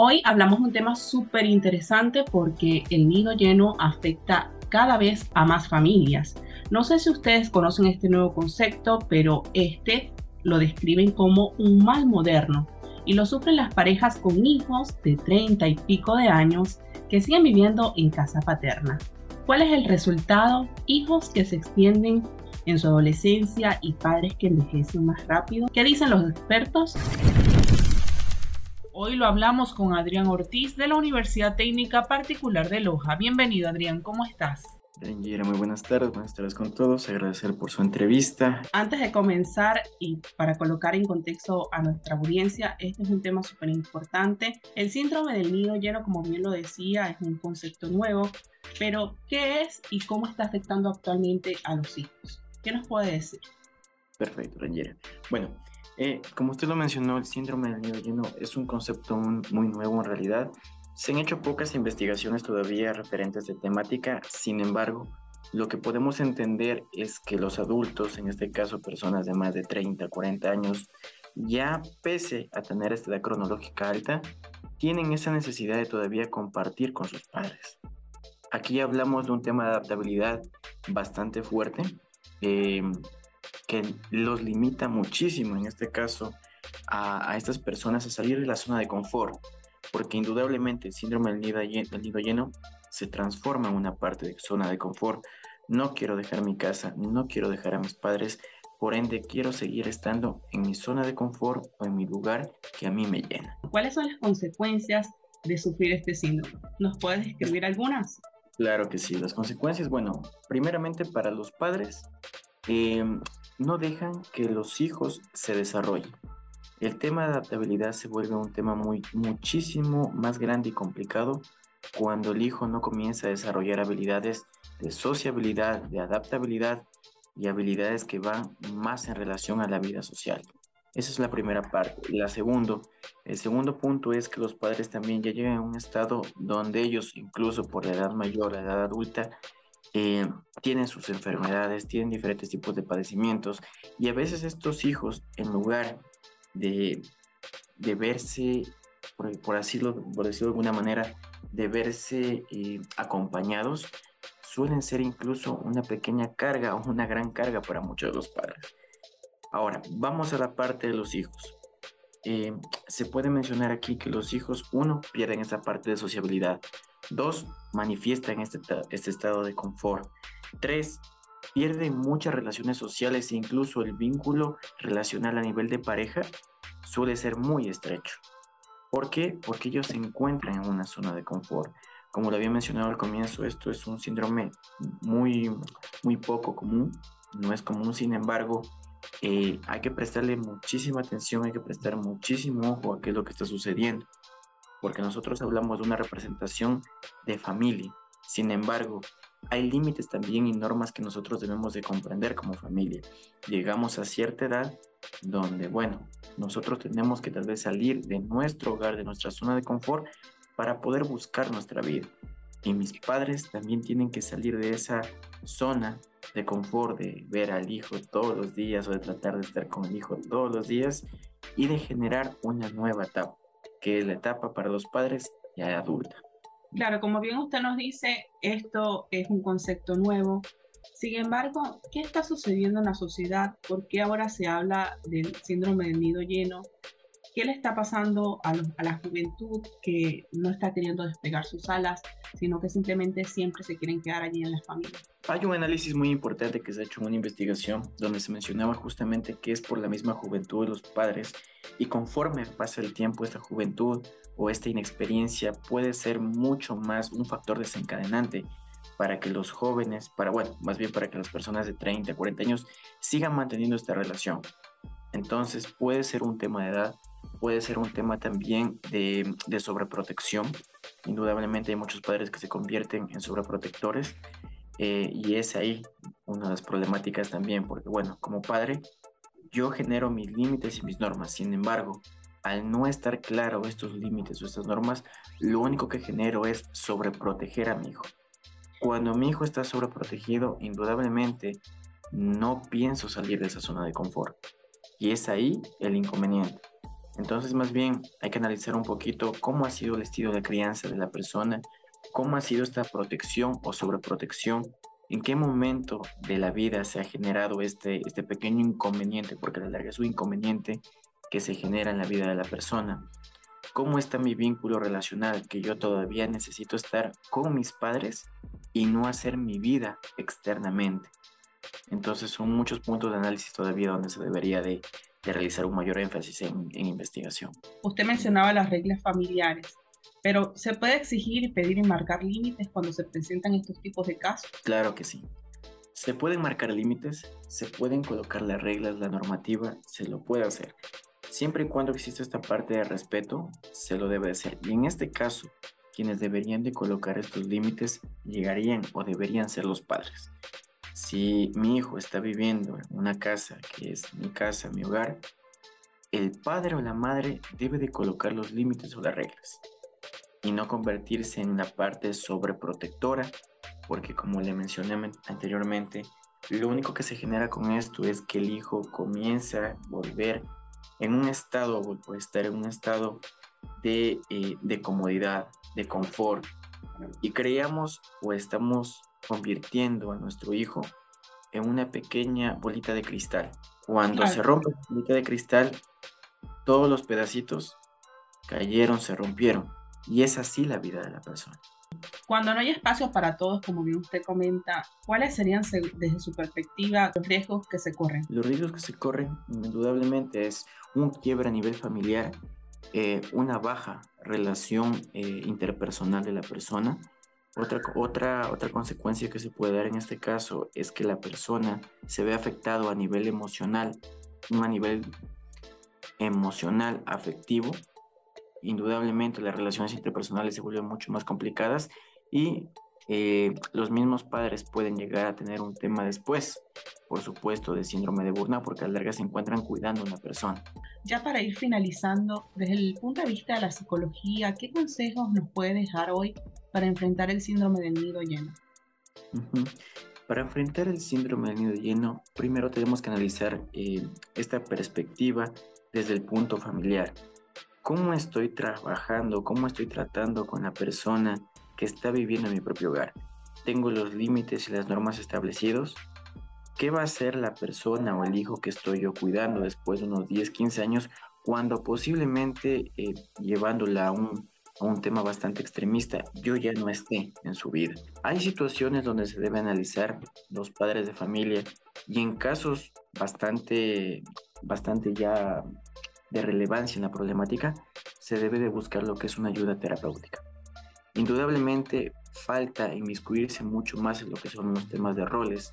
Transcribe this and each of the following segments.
Hoy hablamos de un tema súper interesante porque el nido lleno afecta cada vez a más familias. No sé si ustedes conocen este nuevo concepto, pero este lo describen como un mal moderno y lo sufren las parejas con hijos de 30 y pico de años que siguen viviendo en casa paterna. ¿Cuál es el resultado? Hijos que se extienden en su adolescencia y padres que envejecen más rápido. ¿Qué dicen los expertos? Hoy lo hablamos con Adrián Ortiz de la Universidad Técnica Particular de Loja. Bienvenido Adrián, ¿cómo estás? Bien, muy buenas tardes, buenas tardes con todos, agradecer por su entrevista. Antes de comenzar y para colocar en contexto a nuestra audiencia, este es un tema súper importante. El síndrome del nido lleno, como bien lo decía, es un concepto nuevo, pero ¿qué es y cómo está afectando actualmente a los hijos? ¿Qué nos puede decir? Perfecto, Rangera. Bueno, eh, como usted lo mencionó, el síndrome del nido lleno es un concepto muy nuevo en realidad. Se han hecho pocas investigaciones todavía referentes de temática, sin embargo, lo que podemos entender es que los adultos, en este caso personas de más de 30, 40 años, ya pese a tener esta edad cronológica alta, tienen esa necesidad de todavía compartir con sus padres. Aquí hablamos de un tema de adaptabilidad bastante fuerte. Eh, que los limita muchísimo, en este caso, a, estas personas a salir de la zona de confort, porque indudablemente el síndrome del nido, nido lleno se transforma en una parte de zona de confort. No quiero dejar mi casa, no quiero dejar a mis padres, por ende quiero seguir estando en mi zona de confort o en mi lugar que a mí me llena. ¿Cuáles son las consecuencias de sufrir este síndrome? ¿Nos puedes describir algunas? Claro que sí, las consecuencias, bueno, primeramente para los padres, eh, no dejan que los hijos se desarrollen. El tema de adaptabilidad se vuelve un tema muy, muchísimo más grande y complicado cuando el hijo no comienza a desarrollar habilidades de sociabilidad, de adaptabilidad y habilidades que van más en relación a la vida social. Esa es la primera parte. La segundo, el segundo punto es que los padres también ya llegan a un estado donde ellos, incluso por la edad mayor, la edad adulta, eh, tienen sus enfermedades, tienen diferentes tipos de padecimientos y a veces estos hijos, en lugar de, de verse, por, por, decirlo, por decirlo de alguna manera, de verse eh, acompañados, suelen ser incluso una pequeña carga o una gran carga para muchos de los padres. Ahora, vamos a la parte de los hijos. Eh, se puede mencionar aquí que los hijos, uno, pierden esa parte de sociabilidad. Dos, manifiestan este, este estado de confort. Tres, pierden muchas relaciones sociales e incluso el vínculo relacional a nivel de pareja suele ser muy estrecho. ¿Por qué? Porque ellos se encuentran en una zona de confort. Como lo había mencionado al comienzo, esto es un síndrome muy, muy poco común, no es común, sin embargo, eh, hay que prestarle muchísima atención, hay que prestar muchísimo ojo a qué es lo que está sucediendo porque nosotros hablamos de una representación de familia. Sin embargo, hay límites también y normas que nosotros debemos de comprender como familia. Llegamos a cierta edad donde, bueno, nosotros tenemos que tal vez salir de nuestro hogar, de nuestra zona de confort, para poder buscar nuestra vida. Y mis padres también tienen que salir de esa zona de confort, de ver al hijo todos los días o de tratar de estar con el hijo todos los días y de generar una nueva etapa que es la etapa para los padres ya adulta. Claro, como bien usted nos dice, esto es un concepto nuevo. Sin embargo, ¿qué está sucediendo en la sociedad? ¿Por qué ahora se habla del síndrome del nido lleno? ¿Qué le está pasando a, la juventud que no está queriendo despegar sus alas, sino que simplemente siempre se quieren quedar allí en la familia? Hay un análisis muy importante que se ha hecho en una investigación donde se mencionaba justamente que es por la misma juventud de los padres y conforme pasa el tiempo esta juventud o esta inexperiencia puede ser mucho más un factor desencadenante para que los jóvenes, para bueno, más bien para que las personas de 30, 40 años sigan manteniendo esta relación. Entonces puede ser un tema de edad, puede ser un tema también de, de sobreprotección. Indudablemente hay muchos padres que se convierten en sobreprotectores eh, y es ahí una de las problemáticas también, porque bueno, como padre, yo genero mis límites y mis normas. Sin embargo, al no estar claro estos límites o estas normas, lo único que genero es sobreproteger a mi hijo. Cuando mi hijo está sobreprotegido, indudablemente no pienso salir de esa zona de confort. Y es ahí el inconveniente. Entonces, más bien, hay que analizar un poquito cómo ha sido el estilo de crianza de la persona, cómo ha sido esta protección o sobreprotección, en qué momento de la vida se ha generado este, este pequeño inconveniente, porque la larga es un inconveniente que se genera en la vida de la persona. ¿Cómo está mi vínculo relacional? Que yo todavía necesito estar con mis padres y no hacer mi vida externamente. Entonces son muchos puntos de análisis todavía donde se debería de, realizar un mayor énfasis en, investigación. Usted mencionaba las reglas familiares, pero ¿se puede exigir, pedir y marcar límites cuando se presentan estos tipos de casos? Claro que sí. Se pueden marcar límites, se pueden colocar las reglas, la normativa, se lo puede hacer. Siempre y cuando exista esta parte de respeto, se lo debe hacer. Y en este caso, quienes deberían de colocar estos límites llegarían o deberían ser los padres. Si mi hijo está viviendo en una casa que es mi casa, mi hogar, el padre o la madre debe de colocar los límites o las reglas y no convertirse en una parte sobreprotectora, porque como le mencioné anteriormente, lo único que se genera con esto es que el hijo comienza a volver en un estado, o estar en un estado de, eh, de comodidad, de confort, y creamos o estamos convirtiendo a nuestro hijo en una pequeña bolita de cristal. Cuando se rompe la bolita de cristal, todos los pedacitos cayeron, se rompieron. Y es así la vida de la persona. Cuando no hay espacio para todos, como bien usted comenta, ¿cuáles serían desde su perspectiva los riesgos que se corren? Los riesgos que se corren, indudablemente, es un quiebre a nivel familiar, eh, una baja relación eh, interpersonal de la persona, otra, otra, otra consecuencia que se puede dar en este caso es que la persona se ve afectado a nivel emocional, a nivel emocional, afectivo. Indudablemente las relaciones interpersonales se vuelven mucho más complicadas y eh, los mismos padres pueden llegar a tener un tema después, por supuesto, de síndrome de Burnout, porque a larga se encuentran cuidando a una persona. Ya para ir finalizando, desde el punto de vista de la psicología, ¿qué consejos nos puede dejar hoy para enfrentar el síndrome del nido lleno? Para enfrentar el síndrome del nido lleno, primero tenemos que analizar eh, esta perspectiva desde el punto familiar. ¿Cómo estoy trabajando? ¿Cómo estoy tratando con la persona que está viviendo en mi propio hogar. Tengo los límites y las normas establecidos. ¿Qué va a hacer la persona o el hijo que estoy yo cuidando después de unos 10, 15 años cuando posiblemente eh, llevándola a un, a un tema bastante extremista, yo ya no esté en su vida? Hay situaciones donde se debe analizar los padres de familia y en casos bastante, bastante ya de relevancia en la problemática, se debe de buscar lo que es una ayuda terapéutica. Indudablemente falta inmiscuirse mucho más en lo que son los temas de roles,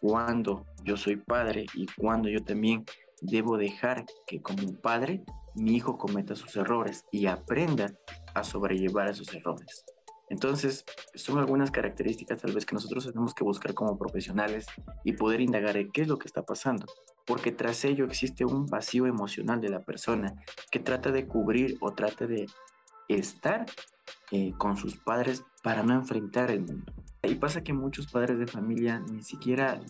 cuando yo soy padre y cuando yo también debo dejar que como padre mi hijo cometa sus errores y aprenda a sobrellevar esos errores. Entonces, son algunas características tal vez que nosotros tenemos que buscar como profesionales y poder indagar en qué es lo que está pasando, porque tras ello existe un vacío emocional de la persona que trata de cubrir o trata de estar eh, con sus padres para no enfrentar el mundo. Y pasa que muchos padres de familia ni siquiera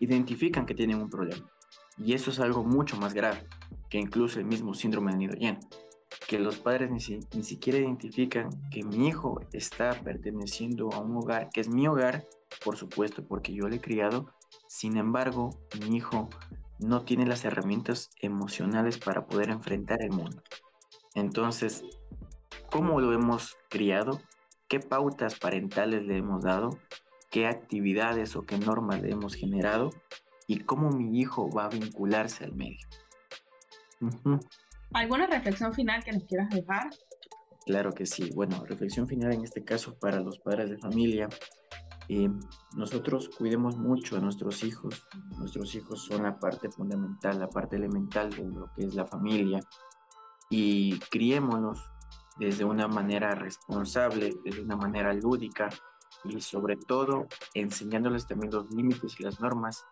identifican que tienen un problema. Y eso es algo mucho más grave que incluso el mismo síndrome del nido lleno. Que los padres ni, ni siquiera identifican que mi hijo está perteneciendo a un hogar que es mi hogar, por supuesto, porque yo le he criado. Sin embargo, mi hijo no tiene las herramientas emocionales para poder enfrentar el mundo. Entonces, ¿cómo lo hemos criado? ¿Qué pautas parentales le hemos dado? ¿Qué actividades o qué normas le hemos generado? ¿Y cómo mi hijo va a vincularse al medio? ¿Alguna reflexión final que nos quieras dejar? Claro que sí. Bueno, reflexión final en este caso para los padres de familia. Eh, nosotros cuidemos mucho a nuestros hijos. Nuestros hijos son la parte fundamental, la parte elemental de lo que es la familia. Y criémonos desde una manera responsable, desde una manera lúdica y sobre todo enseñándoles también los límites y las normas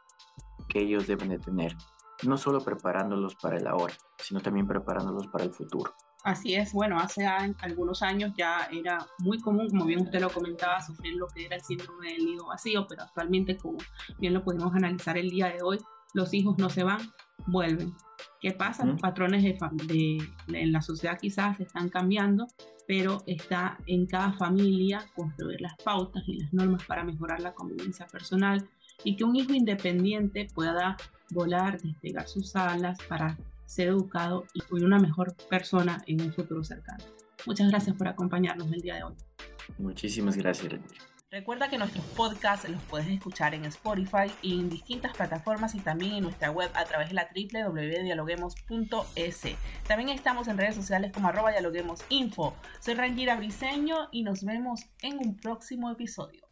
que ellos deben de tener. No solo preparándolos para el ahora, sino también preparándolos para el futuro. Así es, bueno, hace algunos años ya era muy común, como bien usted lo comentaba, sufrir lo que era el síndrome del nido vacío, pero actualmente, como bien lo pudimos analizar el día de hoy, los hijos no se van, vuelven. ¿Qué pasa? Los patrones de, en la sociedad quizás están cambiando, pero está en cada familia construir las pautas y las normas para mejorar la convivencia personal y que un hijo independiente pueda volar, despegar sus alas para ser educado y una mejor persona en un futuro cercano. Muchas gracias por acompañarnos el día de hoy. Muchísimas gracias, Recuerda que nuestros podcasts los puedes escuchar en Spotify y en distintas plataformas y también en nuestra web a través de la www.dialoguemos.es. También estamos en redes sociales como arroba dialoguemosinfo. Soy Rangira Briseño y nos vemos en un próximo episodio.